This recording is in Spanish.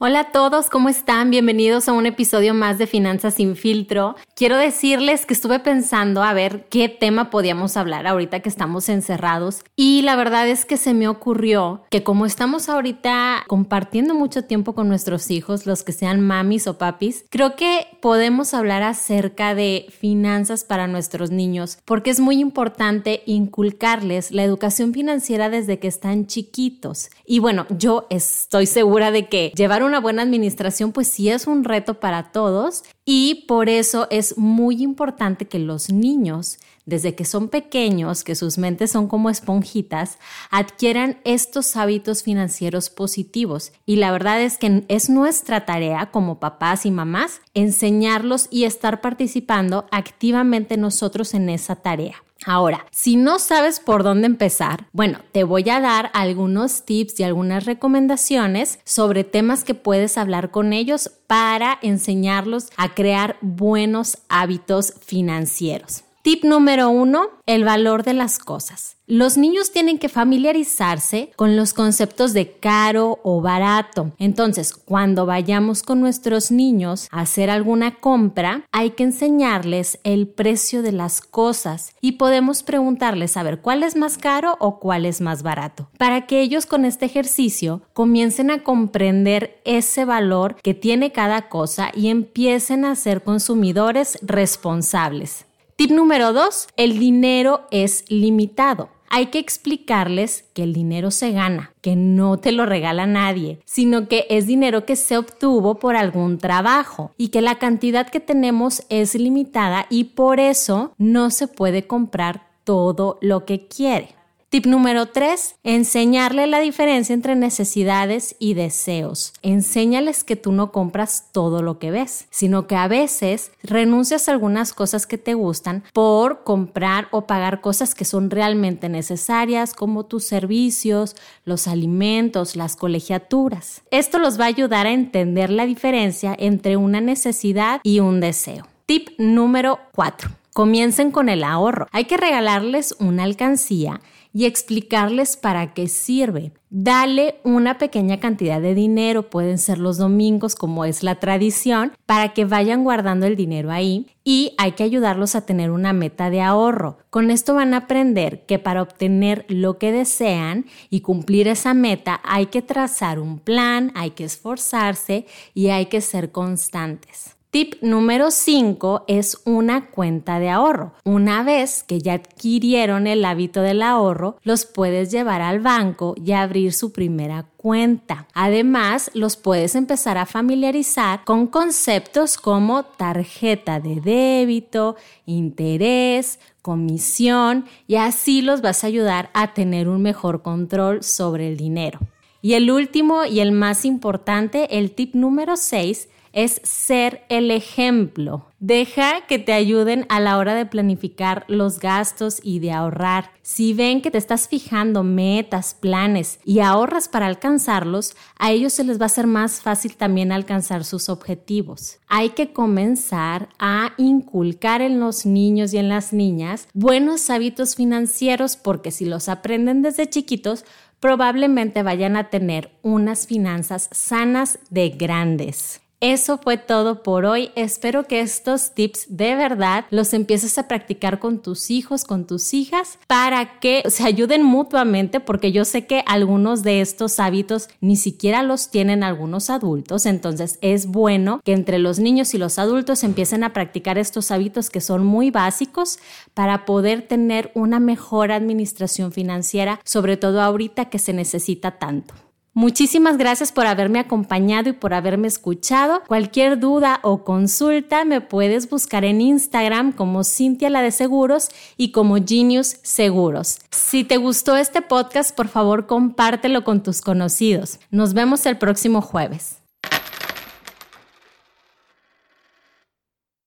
Hola a todos, ¿cómo están? Bienvenidos a un episodio más de Finanzas sin filtro. Quiero decirles que estuve pensando a ver qué tema podíamos hablar ahorita que estamos encerrados y la verdad es que se me ocurrió que como estamos ahorita compartiendo mucho tiempo con nuestros hijos, los que sean mamis o papis, creo que podemos hablar acerca de finanzas para nuestros niños porque es muy importante inculcarles la educación financiera desde que están chiquitos. Y bueno, yo estoy segura de que llevar una buena administración pues sí es un reto para todos y por eso es muy importante que los niños, desde que son pequeños, que sus mentes son como esponjitas, adquieran estos hábitos financieros positivos. Y la verdad es que es nuestra tarea como papás y mamás enseñarlos y estar participando activamente nosotros en esa tarea. Ahora, si no sabes por dónde empezar, bueno, te voy a dar algunos tips y algunas recomendaciones sobre temas que puedes hablar con ellos para enseñarlos a crear buenos hábitos financieros. Tip número uno, el valor de las cosas. Los niños tienen que familiarizarse con los conceptos de caro o barato. Entonces, cuando vayamos con nuestros niños a hacer alguna compra, hay que enseñarles el precio de las cosas y podemos preguntarles a ver cuál es más caro o cuál es más barato, para que ellos con este ejercicio comiencen a comprender ese valor que tiene cada cosa y empiecen a ser consumidores responsables. Tip número dos, el dinero es limitado. Hay que explicarles que el dinero se gana, que no te lo regala nadie, sino que es dinero que se obtuvo por algún trabajo y que la cantidad que tenemos es limitada y por eso no se puede comprar todo lo que quiere. Tip número 3, enseñarle la diferencia entre necesidades y deseos. Enséñales que tú no compras todo lo que ves, sino que a veces renuncias a algunas cosas que te gustan por comprar o pagar cosas que son realmente necesarias, como tus servicios, los alimentos, las colegiaturas. Esto los va a ayudar a entender la diferencia entre una necesidad y un deseo. Tip número 4. Comiencen con el ahorro. Hay que regalarles una alcancía y explicarles para qué sirve. Dale una pequeña cantidad de dinero, pueden ser los domingos como es la tradición, para que vayan guardando el dinero ahí y hay que ayudarlos a tener una meta de ahorro. Con esto van a aprender que para obtener lo que desean y cumplir esa meta hay que trazar un plan, hay que esforzarse y hay que ser constantes. Tip número 5 es una cuenta de ahorro. Una vez que ya adquirieron el hábito del ahorro, los puedes llevar al banco y abrir su primera cuenta. Además, los puedes empezar a familiarizar con conceptos como tarjeta de débito, interés, comisión y así los vas a ayudar a tener un mejor control sobre el dinero. Y el último y el más importante, el tip número 6, es ser el ejemplo. Deja que te ayuden a la hora de planificar los gastos y de ahorrar. Si ven que te estás fijando metas, planes y ahorras para alcanzarlos, a ellos se les va a ser más fácil también alcanzar sus objetivos. Hay que comenzar a inculcar en los niños y en las niñas buenos hábitos financieros porque si los aprenden desde chiquitos, probablemente vayan a tener unas finanzas sanas de grandes. Eso fue todo por hoy. Espero que estos tips de verdad los empieces a practicar con tus hijos, con tus hijas, para que se ayuden mutuamente, porque yo sé que algunos de estos hábitos ni siquiera los tienen algunos adultos. Entonces es bueno que entre los niños y los adultos empiecen a practicar estos hábitos que son muy básicos para poder tener una mejor administración financiera, sobre todo ahorita que se necesita tanto. Muchísimas gracias por haberme acompañado y por haberme escuchado. Cualquier duda o consulta me puedes buscar en Instagram como Cintia la de Seguros y como Genius Seguros. Si te gustó este podcast, por favor compártelo con tus conocidos. Nos vemos el próximo jueves.